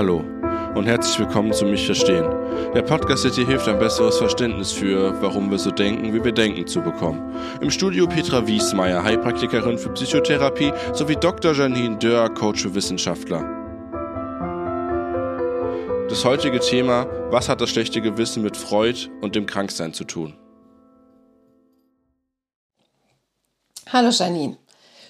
Hallo und herzlich willkommen zu Mich Verstehen. Der Podcast, der dir hilft, ein besseres Verständnis für, warum wir so denken, wie wir denken, zu bekommen. Im Studio Petra Wiesmeier, Heilpraktikerin für Psychotherapie, sowie Dr. Janine Dörr, Coach für Wissenschaftler. Das heutige Thema, was hat das schlechte Gewissen mit Freud und dem Kranksein zu tun? Hallo Janine,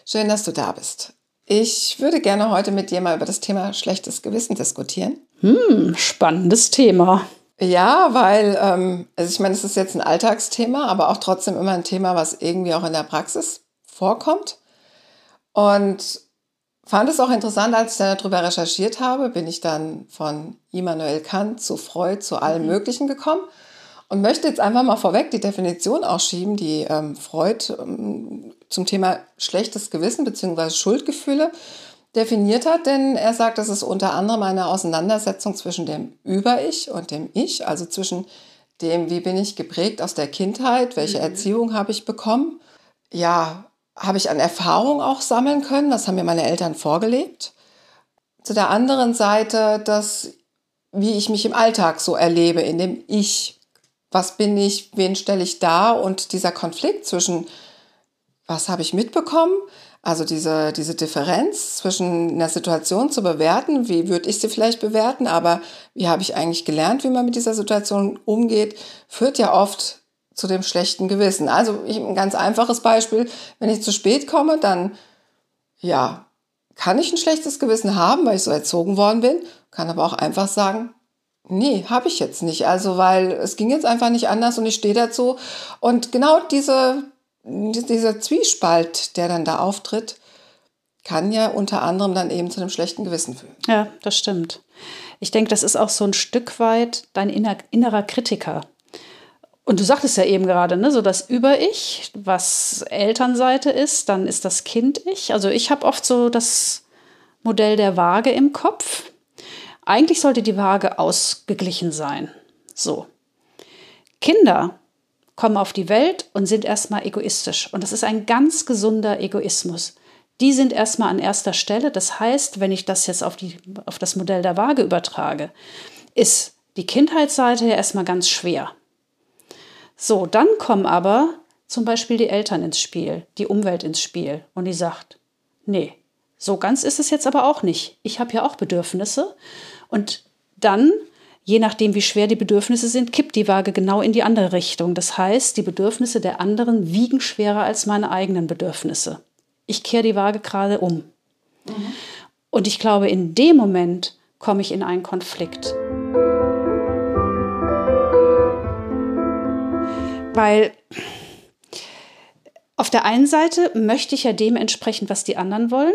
schön, dass du da bist. Ich würde gerne heute mit dir mal über das Thema schlechtes Gewissen diskutieren. Hm, spannendes Thema. Ja, weil, ähm, also ich meine, es ist jetzt ein Alltagsthema, aber auch trotzdem immer ein Thema, was irgendwie auch in der Praxis vorkommt. Und fand es auch interessant, als ich dann darüber recherchiert habe, bin ich dann von Immanuel Kant zu Freud zu allem mhm. Möglichen gekommen und möchte jetzt einfach mal vorweg die Definition ausschieben, die ähm, Freud ähm, zum Thema schlechtes Gewissen bzw. Schuldgefühle definiert hat, denn er sagt, das ist unter anderem eine Auseinandersetzung zwischen dem Über-Ich und dem Ich, also zwischen dem, wie bin ich geprägt aus der Kindheit, welche mhm. Erziehung habe ich bekommen, ja, habe ich an Erfahrung auch sammeln können, was haben mir meine Eltern vorgelebt. Zu der anderen Seite, das, wie ich mich im Alltag so erlebe, in dem Ich was bin ich, wen stelle ich da? Und dieser Konflikt zwischen, was habe ich mitbekommen, also diese, diese Differenz zwischen einer Situation zu bewerten, wie würde ich sie vielleicht bewerten, aber wie habe ich eigentlich gelernt, wie man mit dieser Situation umgeht, führt ja oft zu dem schlechten Gewissen. Also ich, ein ganz einfaches Beispiel, wenn ich zu spät komme, dann ja, kann ich ein schlechtes Gewissen haben, weil ich so erzogen worden bin, kann aber auch einfach sagen, Nee, habe ich jetzt nicht. Also, weil es ging jetzt einfach nicht anders und ich stehe dazu. Und genau diese, dieser Zwiespalt, der dann da auftritt, kann ja unter anderem dann eben zu einem schlechten Gewissen führen. Ja, das stimmt. Ich denke, das ist auch so ein Stück weit dein inner, innerer Kritiker. Und du sagtest ja eben gerade, ne, so das Über-Ich, was Elternseite ist, dann ist das Kind-Ich. Also ich habe oft so das Modell der Waage im Kopf. Eigentlich sollte die Waage ausgeglichen sein. So. Kinder kommen auf die Welt und sind erstmal egoistisch. Und das ist ein ganz gesunder Egoismus. Die sind erstmal an erster Stelle. Das heißt, wenn ich das jetzt auf, die, auf das Modell der Waage übertrage, ist die Kindheitsseite ja erstmal ganz schwer. So, dann kommen aber zum Beispiel die Eltern ins Spiel, die Umwelt ins Spiel und die sagt, nee, so ganz ist es jetzt aber auch nicht. Ich habe ja auch Bedürfnisse. Und dann, je nachdem, wie schwer die Bedürfnisse sind, kippt die Waage genau in die andere Richtung. Das heißt, die Bedürfnisse der anderen wiegen schwerer als meine eigenen Bedürfnisse. Ich kehre die Waage gerade um. Mhm. Und ich glaube, in dem Moment komme ich in einen Konflikt. Weil auf der einen Seite möchte ich ja dem entsprechen, was die anderen wollen.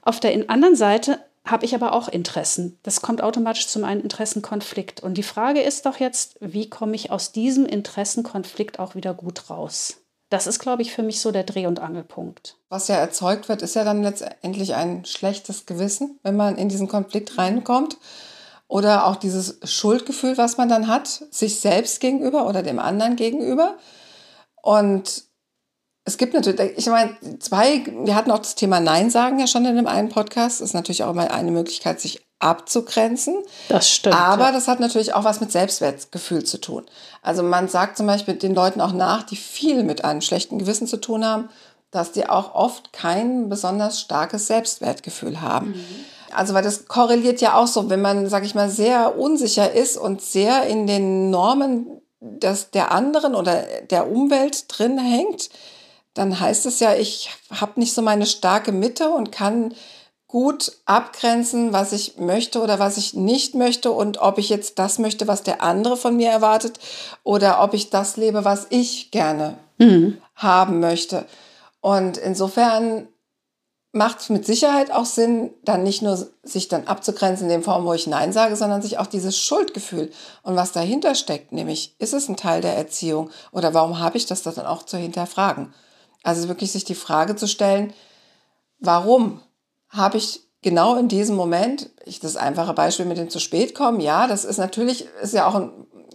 Auf der anderen Seite habe ich aber auch Interessen. Das kommt automatisch zum einen Interessenkonflikt. Und die Frage ist doch jetzt, wie komme ich aus diesem Interessenkonflikt auch wieder gut raus? Das ist, glaube ich, für mich so der Dreh- und Angelpunkt. Was ja erzeugt wird, ist ja dann letztendlich ein schlechtes Gewissen, wenn man in diesen Konflikt reinkommt. Oder auch dieses Schuldgefühl, was man dann hat, sich selbst gegenüber oder dem anderen gegenüber. Und es gibt natürlich, ich meine, zwei, wir hatten auch das Thema Nein sagen ja schon in dem einen Podcast. Das ist natürlich auch mal eine Möglichkeit, sich abzugrenzen. Das stimmt. Aber ja. das hat natürlich auch was mit Selbstwertgefühl zu tun. Also man sagt zum Beispiel den Leuten auch nach, die viel mit einem schlechten Gewissen zu tun haben, dass die auch oft kein besonders starkes Selbstwertgefühl haben. Mhm. Also weil das korreliert ja auch so, wenn man, sag ich mal, sehr unsicher ist und sehr in den Normen des, der anderen oder der Umwelt drin hängt, dann heißt es ja, ich habe nicht so meine starke Mitte und kann gut abgrenzen, was ich möchte oder was ich nicht möchte und ob ich jetzt das möchte, was der andere von mir erwartet oder ob ich das lebe, was ich gerne mhm. haben möchte. Und insofern macht es mit Sicherheit auch Sinn, dann nicht nur sich dann abzugrenzen in der Form, wo ich Nein sage, sondern sich auch dieses Schuldgefühl und was dahinter steckt, nämlich ist es ein Teil der Erziehung oder warum habe ich das dann auch zu hinterfragen? Also wirklich sich die Frage zu stellen, warum habe ich genau in diesem Moment, ich das einfache Beispiel mit dem zu spät kommen, ja, das ist natürlich, ist ja auch ein,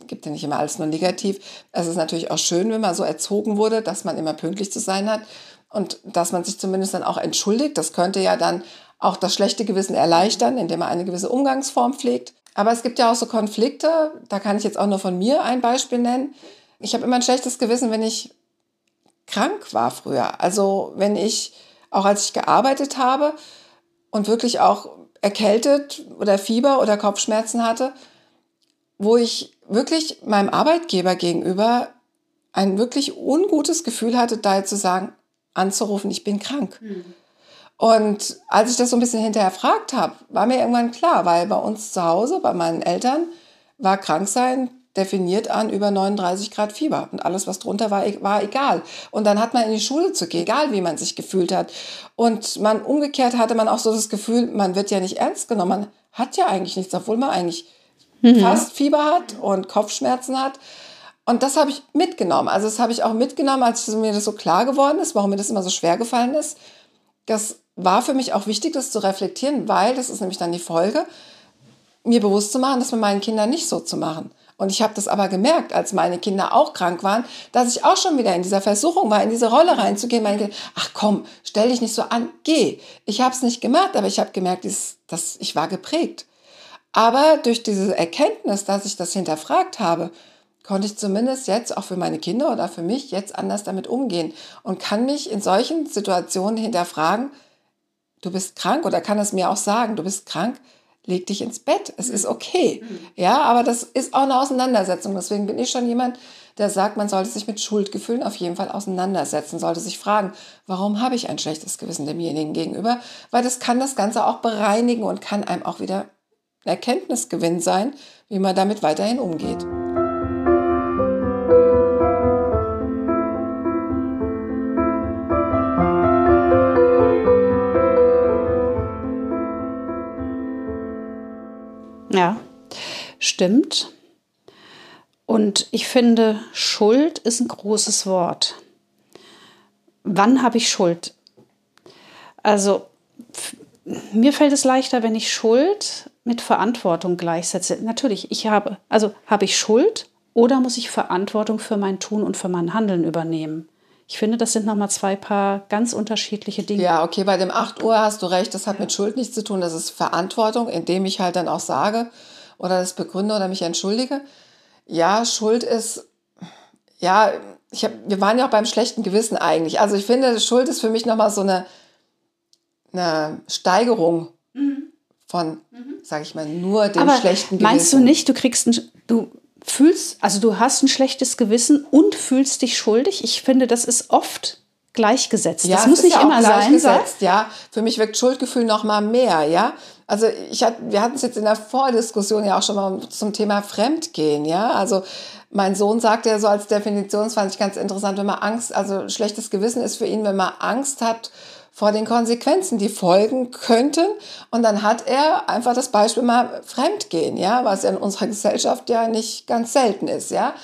gibt ja nicht immer alles nur negativ. Es ist natürlich auch schön, wenn man so erzogen wurde, dass man immer pünktlich zu sein hat und dass man sich zumindest dann auch entschuldigt. Das könnte ja dann auch das schlechte Gewissen erleichtern, indem man eine gewisse Umgangsform pflegt. Aber es gibt ja auch so Konflikte, da kann ich jetzt auch nur von mir ein Beispiel nennen. Ich habe immer ein schlechtes Gewissen, wenn ich krank war früher. Also wenn ich, auch als ich gearbeitet habe und wirklich auch erkältet oder Fieber oder Kopfschmerzen hatte, wo ich wirklich meinem Arbeitgeber gegenüber ein wirklich ungutes Gefühl hatte, da zu sagen, anzurufen, ich bin krank. Mhm. Und als ich das so ein bisschen hinterfragt habe, war mir irgendwann klar, weil bei uns zu Hause, bei meinen Eltern, war Kranksein definiert an über 39 Grad Fieber. Und alles, was drunter war, war egal. Und dann hat man in die Schule zu gehen, egal wie man sich gefühlt hat. Und man umgekehrt hatte man auch so das Gefühl, man wird ja nicht ernst genommen. Man hat ja eigentlich nichts, obwohl man eigentlich mhm. fast Fieber hat und Kopfschmerzen hat. Und das habe ich mitgenommen. Also das habe ich auch mitgenommen, als mir das so klar geworden ist, warum mir das immer so schwer gefallen ist. Das war für mich auch wichtig, das zu reflektieren, weil, das ist nämlich dann die Folge, mir bewusst zu machen, das mit meinen Kindern nicht so zu machen. Und ich habe das aber gemerkt, als meine Kinder auch krank waren, dass ich auch schon wieder in dieser Versuchung war, in diese Rolle reinzugehen. Meine Kinder, ach komm, stell dich nicht so an, geh. Ich habe es nicht gemacht, aber ich habe gemerkt, dass ich war geprägt. Aber durch diese Erkenntnis, dass ich das hinterfragt habe, konnte ich zumindest jetzt auch für meine Kinder oder für mich jetzt anders damit umgehen und kann mich in solchen Situationen hinterfragen, du bist krank oder kann es mir auch sagen, du bist krank, leg dich ins Bett, es ist okay. Mhm. Ja, aber das ist auch eine Auseinandersetzung. Deswegen bin ich schon jemand, der sagt, man sollte sich mit Schuldgefühlen auf jeden Fall auseinandersetzen, sollte sich fragen, warum habe ich ein schlechtes Gewissen demjenigen gegenüber? Weil das kann das Ganze auch bereinigen und kann einem auch wieder Erkenntnisgewinn sein, wie man damit weiterhin umgeht. Stimmt. Und ich finde, Schuld ist ein großes Wort. Wann habe ich Schuld? Also, mir fällt es leichter, wenn ich Schuld mit Verantwortung gleichsetze. Natürlich, ich habe, also habe ich Schuld oder muss ich Verantwortung für mein Tun und für mein Handeln übernehmen? Ich finde, das sind nochmal zwei paar ganz unterschiedliche Dinge. Ja, okay, bei dem 8 Uhr hast du recht, das hat mit Schuld nichts zu tun, das ist Verantwortung, indem ich halt dann auch sage oder das begründe oder mich entschuldige. Ja, Schuld ist, ja, ich hab, wir waren ja auch beim schlechten Gewissen eigentlich. Also ich finde, Schuld ist für mich nochmal so eine, eine Steigerung mhm. von, mhm. sage ich mal, nur dem Aber schlechten Gewissen. Meinst du nicht, du kriegst ein, du fühlst, also du hast ein schlechtes Gewissen und fühlst dich schuldig. Ich finde, das ist oft gleichgesetzt. Ja, das muss nicht ja immer sein. Ja, für mich wirkt Schuldgefühl noch mal mehr. Ja, also ich hat, wir hatten es jetzt in der Vordiskussion ja auch schon mal zum Thema Fremdgehen. Ja, also mein Sohn sagte ja so als Definition, das fand ich ganz interessant, wenn man Angst, also schlechtes Gewissen ist für ihn, wenn man Angst hat vor den Konsequenzen, die folgen könnten. Und dann hat er einfach das Beispiel mal Fremdgehen, ja, was in unserer Gesellschaft ja nicht ganz selten ist, ja.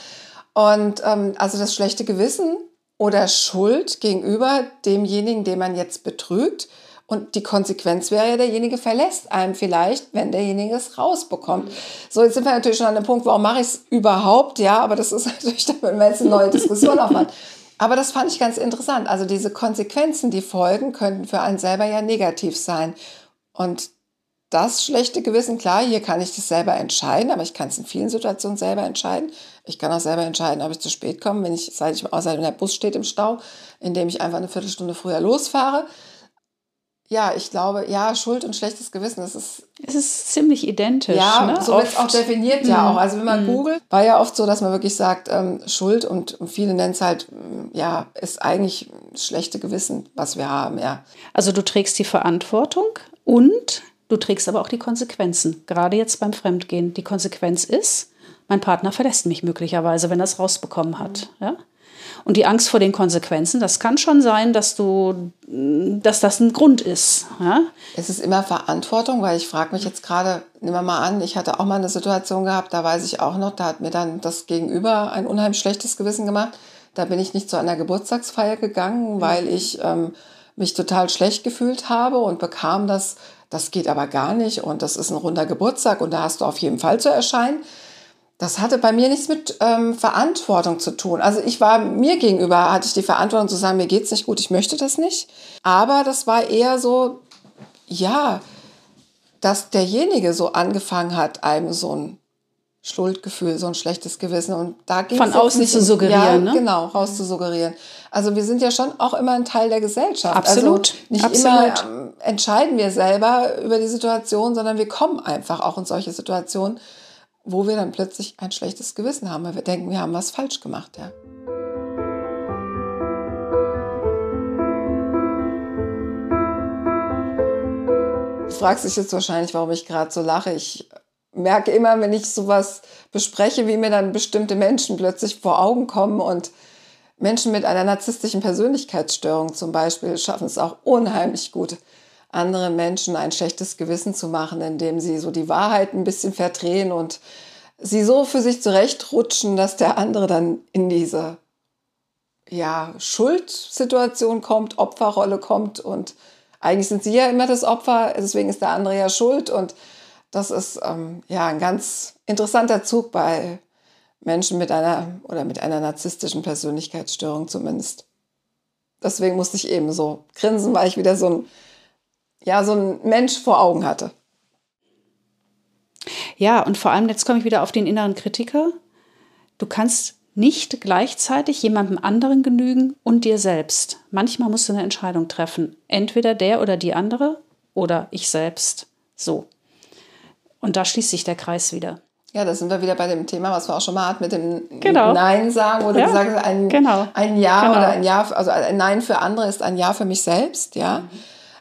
Und ähm, also das schlechte Gewissen oder Schuld gegenüber demjenigen, den man jetzt betrügt. Und die Konsequenz wäre ja, derjenige verlässt einem vielleicht, wenn derjenige es rausbekommt. So, jetzt sind wir natürlich schon an dem Punkt, warum mache ich es überhaupt? Ja, aber das ist natürlich, wenn wir jetzt eine neue Diskussion aufmachen. Aber das fand ich ganz interessant. Also diese Konsequenzen, die folgen, könnten für einen selber ja negativ sein. Und das schlechte Gewissen, klar, hier kann ich das selber entscheiden, aber ich kann es in vielen Situationen selber entscheiden. Ich kann auch selber entscheiden, ob ich zu spät komme, wenn ich, seit ich außer der Bus steht im Stau, indem ich einfach eine Viertelstunde früher losfahre ja, ich glaube, ja, Schuld und schlechtes Gewissen, das ist. Es ist ziemlich identisch. Ja, ne? so wird es auch definiert, ja auch. Also wenn man mhm. googelt, war ja oft so, dass man wirklich sagt, ähm, Schuld und, und viele nennen es halt, mm, ja, ist eigentlich schlechte Gewissen, was wir haben, ja. Also du trägst die Verantwortung und du trägst aber auch die Konsequenzen. Gerade jetzt beim Fremdgehen. Die Konsequenz ist, mein Partner verlässt mich möglicherweise, wenn er es rausbekommen hat. Mhm. Ja? Und die Angst vor den Konsequenzen, das kann schon sein, dass du, dass das ein Grund ist. Ja? Es ist immer Verantwortung, weil ich frage mich jetzt gerade, nehmen wir mal an, ich hatte auch mal eine Situation gehabt, da weiß ich auch noch, da hat mir dann das Gegenüber ein unheimlich schlechtes Gewissen gemacht. Da bin ich nicht zu einer Geburtstagsfeier gegangen, weil ich ähm, mich total schlecht gefühlt habe und bekam das, das geht aber gar nicht und das ist ein runder Geburtstag und da hast du auf jeden Fall zu erscheinen. Das hatte bei mir nichts mit ähm, Verantwortung zu tun. Also ich war mir gegenüber, hatte ich die Verantwortung zu sagen, mir geht's nicht gut, ich möchte das nicht. Aber das war eher so, ja, dass derjenige so angefangen hat, einem so ein Schuldgefühl, so ein schlechtes Gewissen. Und da ging Von es außen nicht zu suggerieren, ja, ne? Genau, raus zu suggerieren. Also wir sind ja schon auch immer ein Teil der Gesellschaft. Absolut, Also nicht absolut. immer ähm, entscheiden wir selber über die Situation, sondern wir kommen einfach auch in solche Situationen, wo wir dann plötzlich ein schlechtes Gewissen haben, weil wir denken, wir haben was falsch gemacht. Ja. Du fragst dich jetzt wahrscheinlich, warum ich gerade so lache. Ich merke immer, wenn ich sowas bespreche, wie mir dann bestimmte Menschen plötzlich vor Augen kommen und Menschen mit einer narzisstischen Persönlichkeitsstörung zum Beispiel schaffen es auch unheimlich gut, anderen Menschen ein schlechtes Gewissen zu machen, indem sie so die Wahrheit ein bisschen verdrehen und sie so für sich zurechtrutschen, dass der andere dann in diese ja, Schuldsituation kommt, Opferrolle kommt und eigentlich sind sie ja immer das Opfer, deswegen ist der andere ja schuld und das ist ähm, ja ein ganz interessanter Zug bei Menschen mit einer oder mit einer narzisstischen Persönlichkeitsstörung zumindest. Deswegen musste ich eben so grinsen, weil ich wieder so ein ja so ein Mensch vor Augen hatte. Ja, und vor allem, jetzt komme ich wieder auf den inneren Kritiker. Du kannst nicht gleichzeitig jemandem anderen genügen und dir selbst. Manchmal musst du eine Entscheidung treffen. Entweder der oder die andere oder ich selbst. So. Und da schließt sich der Kreis wieder. Ja, da sind wir wieder bei dem Thema, was wir auch schon mal hatten mit dem Genau. Nein sagen, wo du Ja, gesagt hast, ein, genau. ein Ja Genau. oder ein Ja, also ein Nein für andere ist ein Ja für mich selbst, ja. Mhm.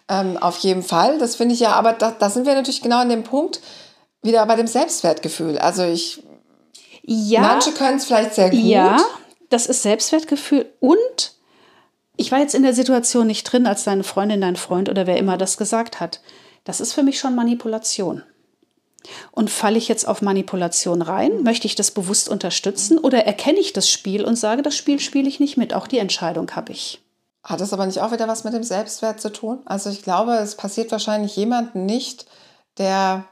Ähm, auf jeden Fall. Das finde ich ja, aber da, da sind wir natürlich genau an dem Punkt, wieder bei dem Selbstwertgefühl. Also ich, Ja, manche können es vielleicht sehr gut. ja, das ist Selbstwertgefühl und ich war jetzt in der Situation nicht drin, als deine Freundin, dein Freund oder wer immer das gesagt hat. Das ist für mich schon Manipulation. Und falle ich jetzt auf Manipulation rein? Möchte ich das bewusst unterstützen oder erkenne ich das Spiel und sage, das Spiel spiele ich nicht mit? Auch die Entscheidung habe ich. Hat das aber nicht auch wieder was mit dem Selbstwert zu tun? Also ich glaube, es passiert wahrscheinlich jemandem nicht, der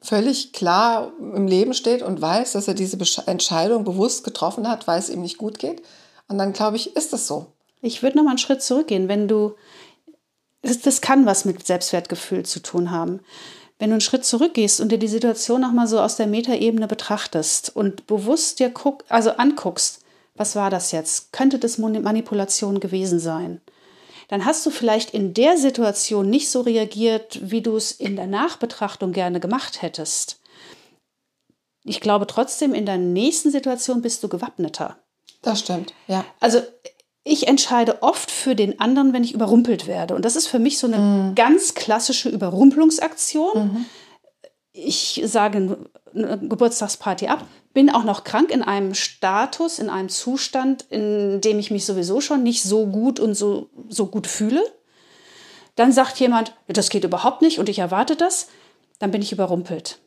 völlig klar im Leben steht und weiß, dass er diese Entscheidung bewusst getroffen hat, weil es ihm nicht gut geht. Und dann glaube ich, ist das so. Ich würde noch mal einen Schritt zurückgehen, wenn du das, das kann was mit Selbstwertgefühl zu tun haben. Wenn du einen Schritt zurückgehst und dir die Situation noch mal so aus der Metaebene betrachtest und bewusst dir guck, also anguckst, was war das jetzt? Könnte das Manipulation gewesen sein? Dann hast du vielleicht in der Situation nicht so reagiert, wie du es in der Nachbetrachtung gerne gemacht hättest. Ich glaube trotzdem, in der nächsten Situation bist du gewappneter. Das stimmt, ja. Also ich entscheide oft für den anderen, wenn ich überrumpelt werde. Und das ist für mich so eine ganz klassische Überrumpelungsaktion. Ich sage eine Geburtstagsparty ab, bin auch noch krank in einem Status, in einem Zustand, in dem ich mich sowieso schon nicht so gut und so, so gut fühle. Dann sagt jemand, das geht überhaupt nicht und ich erwarte das. Dann bin ich überrumpelt.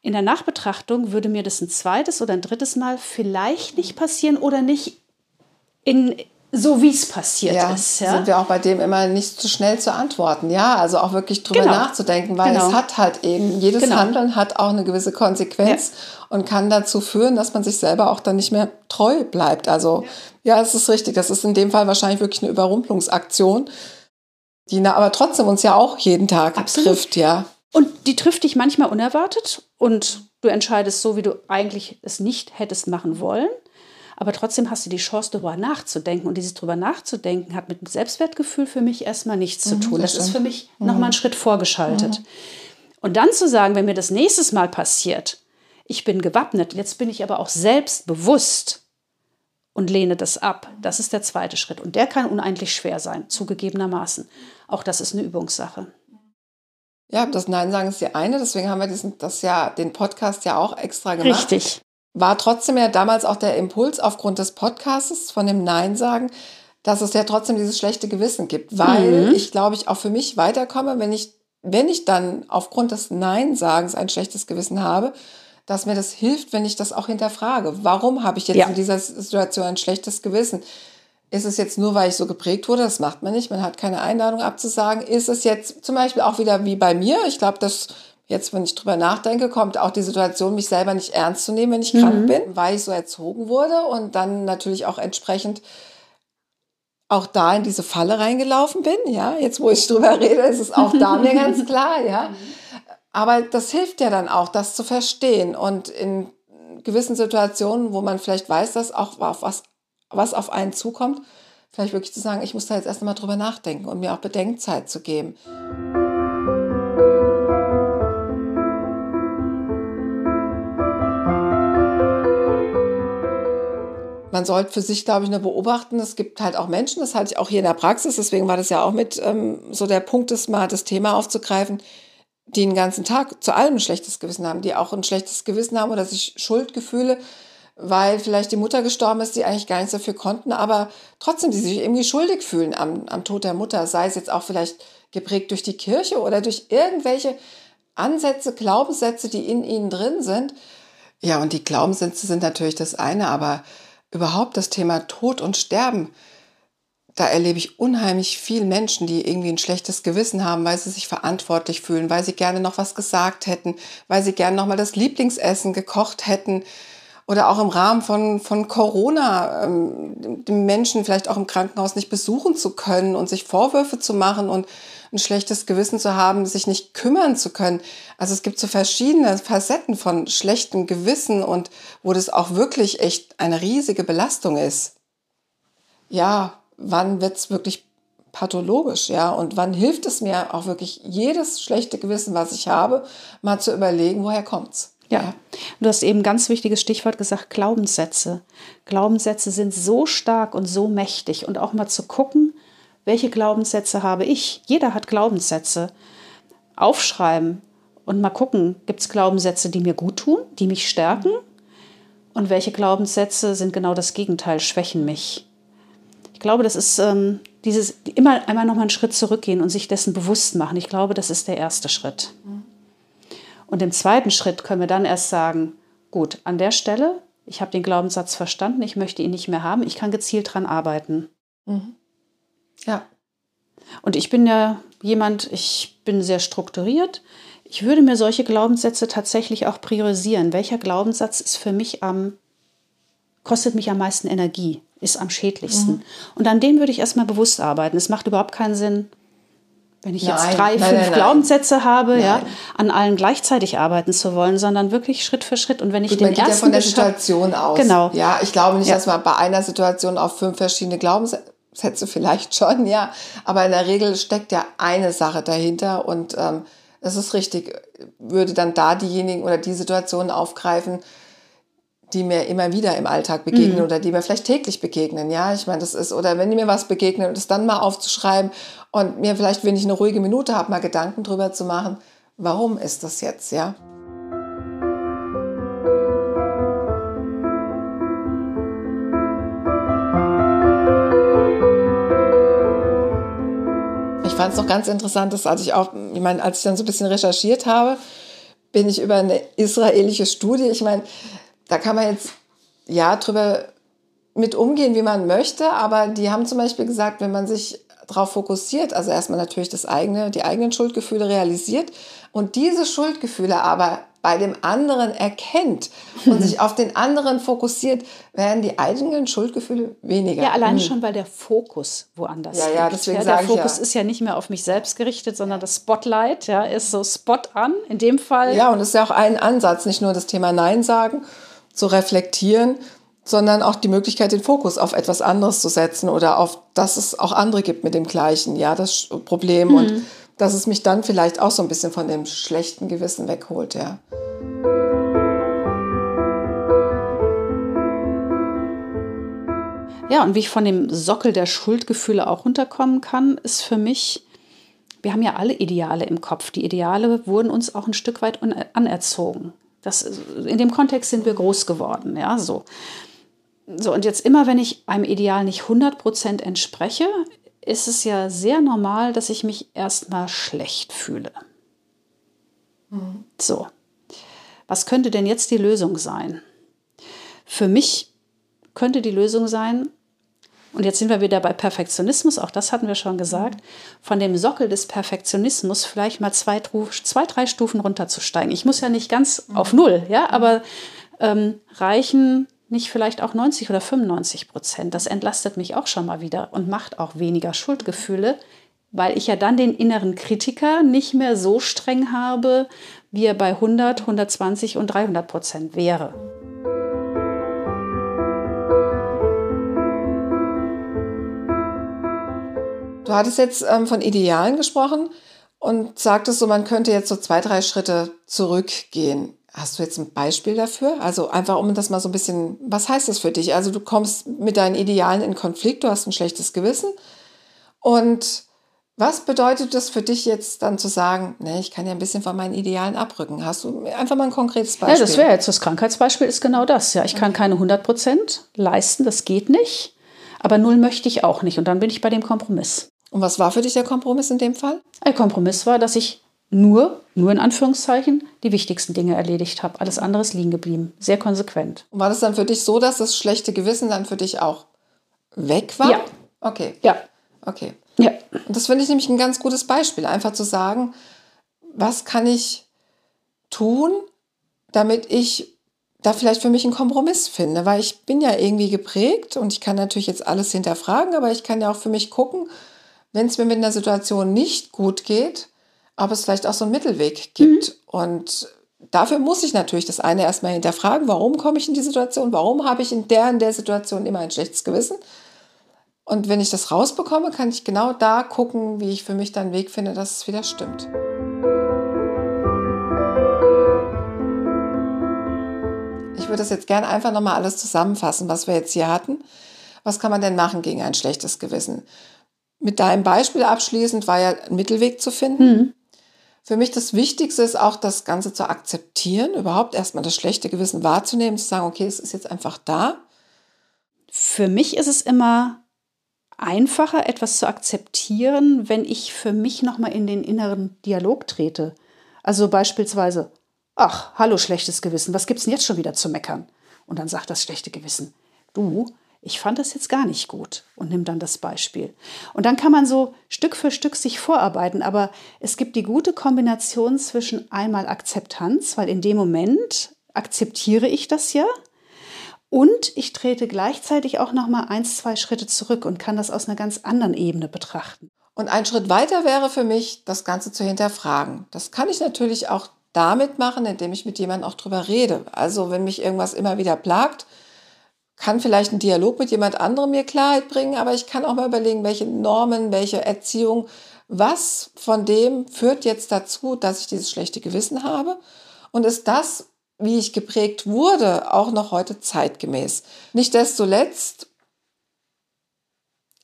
In der Nachbetrachtung würde mir das ein zweites oder ein drittes Mal vielleicht nicht passieren oder nicht in so wie es passiert Ja, ist. Ja? sind wir auch bei dem immer nicht zu schnell zu antworten. Ja, also auch wirklich drüber Genau. nachzudenken, weil Genau. es hat halt eben, jedes Genau. Handeln hat auch eine gewisse Konsequenz und kann dazu führen, dass man sich selber auch dann nicht mehr treu bleibt. Also ja, es ist richtig. Das ist in dem Fall wahrscheinlich wirklich eine Überrumpelungsaktion, die na- aber trotzdem uns ja auch jeden Tag Absolut. trifft, ja. Und die trifft dich manchmal unerwartet und du entscheidest so, wie du eigentlich es nicht hättest machen wollen. Aber trotzdem hast du die Chance, darüber nachzudenken. Und dieses drüber nachzudenken hat mit dem Selbstwertgefühl für mich erstmal nichts zu tun. das Das, ist für mich nochmal einen Schritt vorgeschaltet. Und dann zu sagen, wenn mir das nächstes Mal passiert, ich bin gewappnet, jetzt bin ich aber auch selbstbewusst und lehne das ab. Das ist der zweite Schritt. Und der kann unendlich schwer sein, zugegebenermaßen. Auch das ist eine Übungssache. Ja, das Nein sagen ist die eine, deswegen haben wir diesen, das ja, den Podcast ja auch extra gemacht. Richtig. War trotzdem ja damals auch der Impuls aufgrund des Podcasts von dem Nein sagen, dass es ja trotzdem dieses schlechte Gewissen gibt, weil Mhm. ich glaube ich auch für mich weiterkomme, wenn ich wenn ich dann aufgrund des Nein sagens ein schlechtes Gewissen habe, dass mir das hilft, wenn ich das auch hinterfrage. Warum habe ich jetzt Ja. in dieser Situation ein schlechtes Gewissen? Ist es jetzt nur, weil ich so geprägt wurde? Das macht man nicht. Man hat keine Einladung abzusagen. Ist es jetzt zum Beispiel auch wieder wie bei mir? Ich glaube, dass jetzt, wenn ich drüber nachdenke, kommt auch die Situation, mich selber nicht ernst zu nehmen, wenn ich krank bin, weil ich so erzogen wurde und dann natürlich auch entsprechend auch da in diese Falle reingelaufen bin. Ja, jetzt wo ich drüber rede, ist es auch da mir ganz klar. Ja, aber das hilft ja dann auch, das zu verstehen und in gewissen Situationen, wo man vielleicht weiß, dass auch was, was auf einen zukommt, vielleicht wirklich zu sagen, ich muss da jetzt erst einmal drüber nachdenken und mir auch Bedenkzeit zu geben. Man sollte für sich, glaube ich, nur beobachten. Es gibt halt auch Menschen, das halte ich auch hier in der Praxis, deswegen war das ja auch mit ähm, so der Punkt, das mal das Thema aufzugreifen, die den ganzen Tag zu allem ein schlechtes Gewissen haben, die auch ein schlechtes Gewissen haben oder sich Schuldgefühle, weil vielleicht die Mutter gestorben ist, die eigentlich gar nichts dafür konnten, aber trotzdem, die sich irgendwie schuldig fühlen am, am Tod der Mutter, sei es jetzt auch vielleicht geprägt durch die Kirche oder durch irgendwelche Ansätze, Glaubenssätze, die in ihnen drin sind. Ja, und die Glaubenssätze sind natürlich das eine, aber überhaupt das Thema Tod und Sterben, da erlebe ich unheimlich viele Menschen, die irgendwie ein schlechtes Gewissen haben, weil sie sich verantwortlich fühlen, weil sie gerne noch was gesagt hätten, weil sie gerne noch mal das Lieblingsessen gekocht hätten oder auch im Rahmen von, von Corona ähm, den Menschen vielleicht auch im Krankenhaus nicht besuchen zu können und sich Vorwürfe zu machen und ein schlechtes Gewissen zu haben, sich nicht kümmern zu können. Also es gibt so verschiedene Facetten von schlechtem Gewissen und wo das auch wirklich echt eine riesige Belastung ist. Ja, wann wird es wirklich pathologisch, ja? Und wann hilft es mir auch wirklich jedes schlechte Gewissen, was ich habe, mal zu überlegen, woher kommt's? Ja, du hast eben ein ganz wichtiges Stichwort gesagt, Glaubenssätze. Glaubenssätze sind so stark und so mächtig und auch mal zu gucken, welche Glaubenssätze habe ich? Jeder hat Glaubenssätze. Aufschreiben und mal gucken, gibt es Glaubenssätze, die mir gut tun, die mich stärken? Und welche Glaubenssätze sind genau das Gegenteil, schwächen mich? Ich glaube, das ist ähm, dieses immer einmal noch mal einen Schritt zurückgehen und sich dessen bewusst machen. Ich glaube, das ist der erste Schritt. Und im zweiten Schritt können wir dann erst sagen, gut, an der Stelle, ich habe den Glaubenssatz verstanden, ich möchte ihn nicht mehr haben, ich kann gezielt daran arbeiten. Mhm. Ja. Und ich bin ja jemand, ich bin sehr strukturiert. Ich würde mir solche Glaubenssätze tatsächlich auch priorisieren. Welcher Glaubenssatz ist für mich am, kostet mich am meisten Energie, ist am schädlichsten? Mhm. Und an dem würde ich erstmal bewusst arbeiten. Es macht überhaupt keinen Sinn, wenn ich jetzt drei, nein, fünf nein, Glaubenssätze habe, ja, an allen gleichzeitig arbeiten zu wollen, sondern wirklich Schritt für Schritt. Und wenn ich Gut, den man geht ersten ja von der Situation aus. Genau. Ja, ich glaube nicht, ja. dass man bei einer Situation auf fünf verschiedene Glaubenssätze Sätze vielleicht schon, ja. Aber in der Regel steckt ja eine Sache dahinter und ähm, es ist richtig, würde dann da diejenigen oder die Situationen aufgreifen, die mir immer wieder im Alltag begegnen mhm. oder die mir vielleicht täglich begegnen. Ja, ich meine, das ist, oder wenn die mir was begegnen und es dann mal aufzuschreiben und mir vielleicht, wenn ich eine ruhige Minute habe, mal Gedanken drüber zu machen, warum ist das jetzt, ja? Fand es noch ganz interessant, als ich auch, ich meine, als ich dann so ein bisschen recherchiert habe, bin ich über eine israelische Studie, ich meine, da kann man jetzt ja drüber mit umgehen, wie man möchte, aber die haben zum Beispiel gesagt, wenn man sich darauf fokussiert, also erstmal natürlich das eigene, die eigenen Schuldgefühle realisiert und diese Schuldgefühle aber bei dem anderen erkennt und sich auf den anderen fokussiert, werden die eigenen Schuldgefühle weniger. Ja, allein mhm. schon, weil der Fokus woanders ja, ja, deswegen ja, Der Fokus ja. ist ja nicht mehr auf mich selbst gerichtet, sondern das Spotlight ja, ist so spot an, in dem Fall. Ja, und das ist ja auch ein Ansatz, nicht nur das Thema Nein sagen, zu reflektieren, sondern auch die Möglichkeit, den Fokus auf etwas anderes zu setzen oder auf, dass es auch andere gibt mit dem gleichen, ja, das Problem mhm. und dass es mich dann vielleicht auch so ein bisschen von dem schlechten Gewissen wegholt, ja. Ja, und wie ich von dem Sockel der Schuldgefühle auch runterkommen kann, ist für mich, wir haben ja alle Ideale im Kopf. Die Ideale wurden uns auch ein Stück weit anerzogen. Das, in dem Kontext sind wir groß geworden, ja, so. So, und jetzt immer, wenn ich einem Ideal nicht 100% entspreche, ist es ja sehr normal, dass ich mich erstmal schlecht fühle. Mhm. So, was könnte denn jetzt die Lösung sein? Für mich könnte die Lösung sein, und jetzt sind wir wieder bei Perfektionismus, auch das hatten wir schon gesagt, von dem Sockel des Perfektionismus vielleicht mal zwei, zwei drei Stufen runterzusteigen. Ich muss ja nicht ganz mhm. auf Null, ja, aber ähm, reichen nicht vielleicht auch 90 oder 95 Prozent? Das entlastet mich auch schon mal wieder und macht auch weniger Schuldgefühle, weil ich ja dann den inneren Kritiker nicht mehr so streng habe, wie er bei 100, 120 und 300 Prozent wäre. Du hattest jetzt ähm, von Idealen gesprochen und sagtest so, man könnte jetzt so zwei, drei Schritte zurückgehen. Hast du jetzt ein Beispiel dafür? Also einfach, um das mal so ein bisschen, was heißt das für dich? Also du kommst mit deinen Idealen in Konflikt, du hast ein schlechtes Gewissen. Und was bedeutet das für dich jetzt dann zu sagen, ne, ich kann ja ein bisschen von meinen Idealen abrücken? Hast du einfach mal ein konkretes Beispiel? Ja, das wäre jetzt das Krankheitsbeispiel, ist genau das. Ja, ich kann keine 100 Prozent leisten, das geht nicht. Aber null möchte ich auch nicht. Und dann bin ich bei dem Kompromiss. Und was war für dich der Kompromiss in dem Fall? Der Kompromiss war, dass ich nur, nur in Anführungszeichen, die wichtigsten Dinge erledigt habe. Alles andere ist liegen geblieben. Sehr konsequent. Und war das dann für dich so, dass das schlechte Gewissen dann für dich auch weg war? Ja. Okay. Ja. Okay. Ja. Und das finde ich nämlich ein ganz gutes Beispiel. Einfach zu sagen, was kann ich tun, damit ich da vielleicht für mich einen Kompromiss finde, weil ich bin ja irgendwie geprägt und ich kann natürlich jetzt alles hinterfragen, aber ich kann ja auch für mich gucken, wenn es mir mit einer Situation nicht gut geht, ob es vielleicht auch so einen Mittelweg gibt. Mhm. Und dafür muss ich natürlich das eine erstmal hinterfragen, warum komme ich in die Situation, warum habe ich in der in der Situation immer ein schlechtes Gewissen. Und wenn ich das rausbekomme, kann ich genau da gucken, wie ich für mich dann einen Weg finde, dass es wieder stimmt. Ich würde das jetzt gerne einfach nochmal alles zusammenfassen, was wir jetzt hier hatten. Was kann man denn machen gegen ein schlechtes Gewissen? mit deinem Beispiel abschließend war ja ein Mittelweg zu finden. Mhm. Für mich das Wichtigste ist auch, das Ganze zu akzeptieren, überhaupt erstmal das schlechte Gewissen wahrzunehmen, zu sagen, okay, es ist jetzt einfach da. Für mich ist es immer einfacher, etwas zu akzeptieren, wenn ich für mich nochmal in den inneren Dialog trete. Also beispielsweise, ach, hallo schlechtes Gewissen, was gibt's denn jetzt schon wieder zu meckern? Und dann sagt das schlechte Gewissen, du, ich fand das jetzt gar nicht gut und nimm dann das Beispiel. Und dann kann man so Stück für Stück sich vorarbeiten, aber es gibt die gute Kombination zwischen einmal Akzeptanz, weil in dem Moment akzeptiere ich das ja und ich trete gleichzeitig auch noch mal eins, zwei Schritte zurück und kann das aus einer ganz anderen Ebene betrachten. Und ein Schritt weiter wäre für mich, das Ganze zu hinterfragen. Das kann ich natürlich auch damit machen, indem ich mit jemandem auch drüber rede. Also wenn mich irgendwas immer wieder plagt, kann vielleicht ein Dialog mit jemand anderem mir Klarheit bringen, aber ich kann auch mal überlegen, welche Normen, welche Erziehung, was von dem führt jetzt dazu, dass ich dieses schlechte Gewissen habe? Und ist das, wie ich geprägt wurde, auch noch heute zeitgemäß? Nicht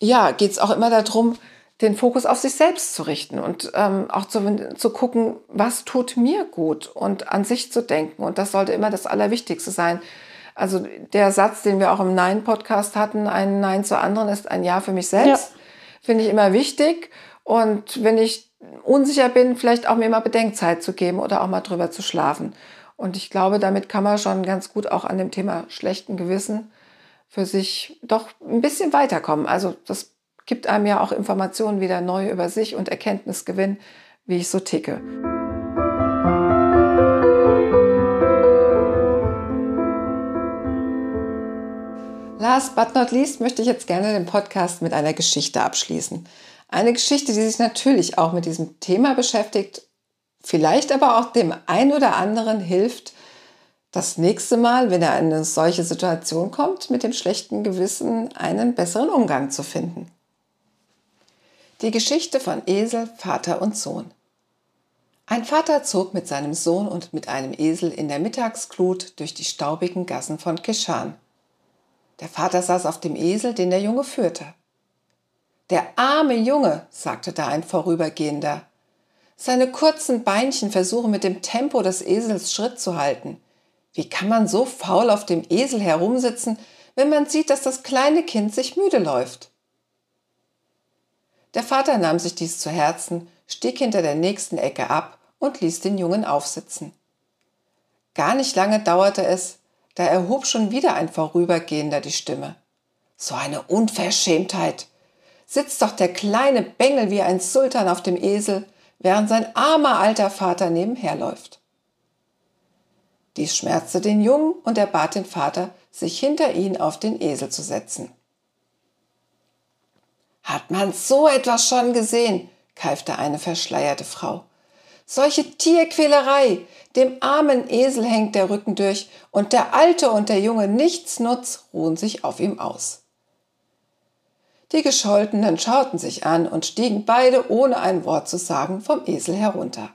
ja, geht es auch immer darum, den Fokus auf sich selbst zu richten und ähm, auch zu, zu gucken, was tut mir gut und an sich zu denken. Und das sollte immer das Allerwichtigste sein. Also der Satz, den wir auch im Nein-Podcast hatten, ein Nein zu anderen ist ein Ja für mich selbst, ja. finde ich immer wichtig. Und wenn ich unsicher bin, vielleicht auch mir mal Bedenkzeit zu geben oder auch mal drüber zu schlafen. Und ich glaube, damit kann man schon ganz gut auch an dem Thema schlechten Gewissen für sich doch ein bisschen weiterkommen. Also das gibt einem ja auch Informationen wieder neu über sich und Erkenntnisgewinn, wie ich so ticke. Last but not least möchte ich jetzt gerne den Podcast mit einer Geschichte abschließen. Eine Geschichte, die sich natürlich auch mit diesem Thema beschäftigt, vielleicht aber auch dem ein oder anderen hilft, das nächste Mal, wenn er in eine solche Situation kommt, mit dem schlechten Gewissen einen besseren Umgang zu finden. Die Geschichte von Esel, Vater und Sohn. Ein Vater zog mit seinem Sohn und mit einem Esel in der Mittagsglut durch die staubigen Gassen von Keschan. Der Vater saß auf dem Esel, den der Junge führte. Der arme Junge, sagte da ein Vorübergehender. Seine kurzen Beinchen versuchen mit dem Tempo des Esels Schritt zu halten. Wie kann man so faul auf dem Esel herumsitzen, wenn man sieht, dass das kleine Kind sich müde läuft? Der Vater nahm sich dies zu Herzen, stieg hinter der nächsten Ecke ab und ließ den Jungen aufsitzen. Gar nicht lange dauerte es, da erhob schon wieder ein Vorübergehender die Stimme. So eine Unverschämtheit. Sitzt doch der kleine Bengel wie ein Sultan auf dem Esel, während sein armer alter Vater nebenherläuft. Dies schmerzte den Jungen und er bat den Vater, sich hinter ihn auf den Esel zu setzen. Hat man so etwas schon gesehen? keifte eine verschleierte Frau. Solche Tierquälerei! Dem armen Esel hängt der Rücken durch, und der Alte und der Junge nichtsnutz ruhen sich auf ihm aus. Die Gescholtenen schauten sich an und stiegen beide, ohne ein Wort zu sagen, vom Esel herunter.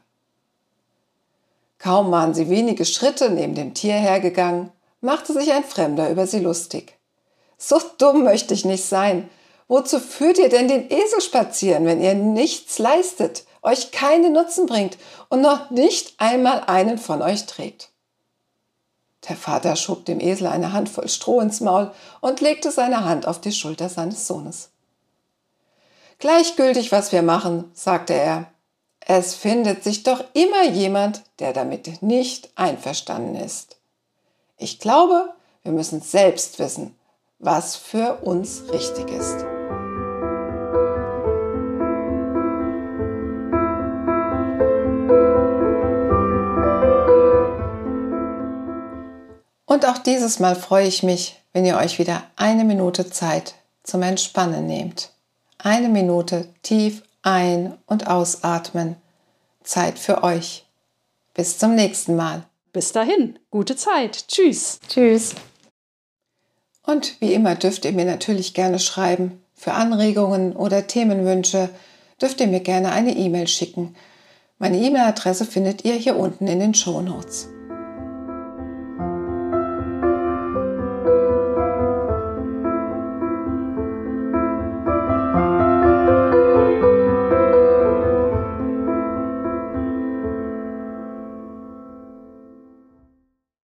Kaum waren sie wenige Schritte neben dem Tier hergegangen, machte sich ein Fremder über sie lustig. So dumm möchte ich nicht sein. Wozu führt ihr denn den Esel spazieren, wenn ihr nichts leistet, euch keinen Nutzen bringt und noch nicht einmal einen von euch trägt? Der Vater schob dem Esel eine Handvoll Stroh ins Maul und legte seine Hand auf die Schulter seines Sohnes. Gleichgültig, was wir machen, sagte er, es findet sich doch immer jemand, der damit nicht einverstanden ist. Ich glaube, wir müssen selbst wissen, was für uns richtig ist. Und auch dieses Mal freue ich mich, wenn ihr euch wieder eine Minute Zeit zum Entspannen nehmt. Eine Minute tief ein- und ausatmen. Zeit für euch. Bis zum nächsten Mal. Bis dahin, gute Zeit. Tschüss. Tschüss. Und wie immer dürft ihr mir natürlich gerne schreiben. Für Anregungen oder Themenwünsche dürft ihr mir gerne eine E-Mail schicken. Meine E-Mail-Adresse findet ihr hier unten in den Show Notes.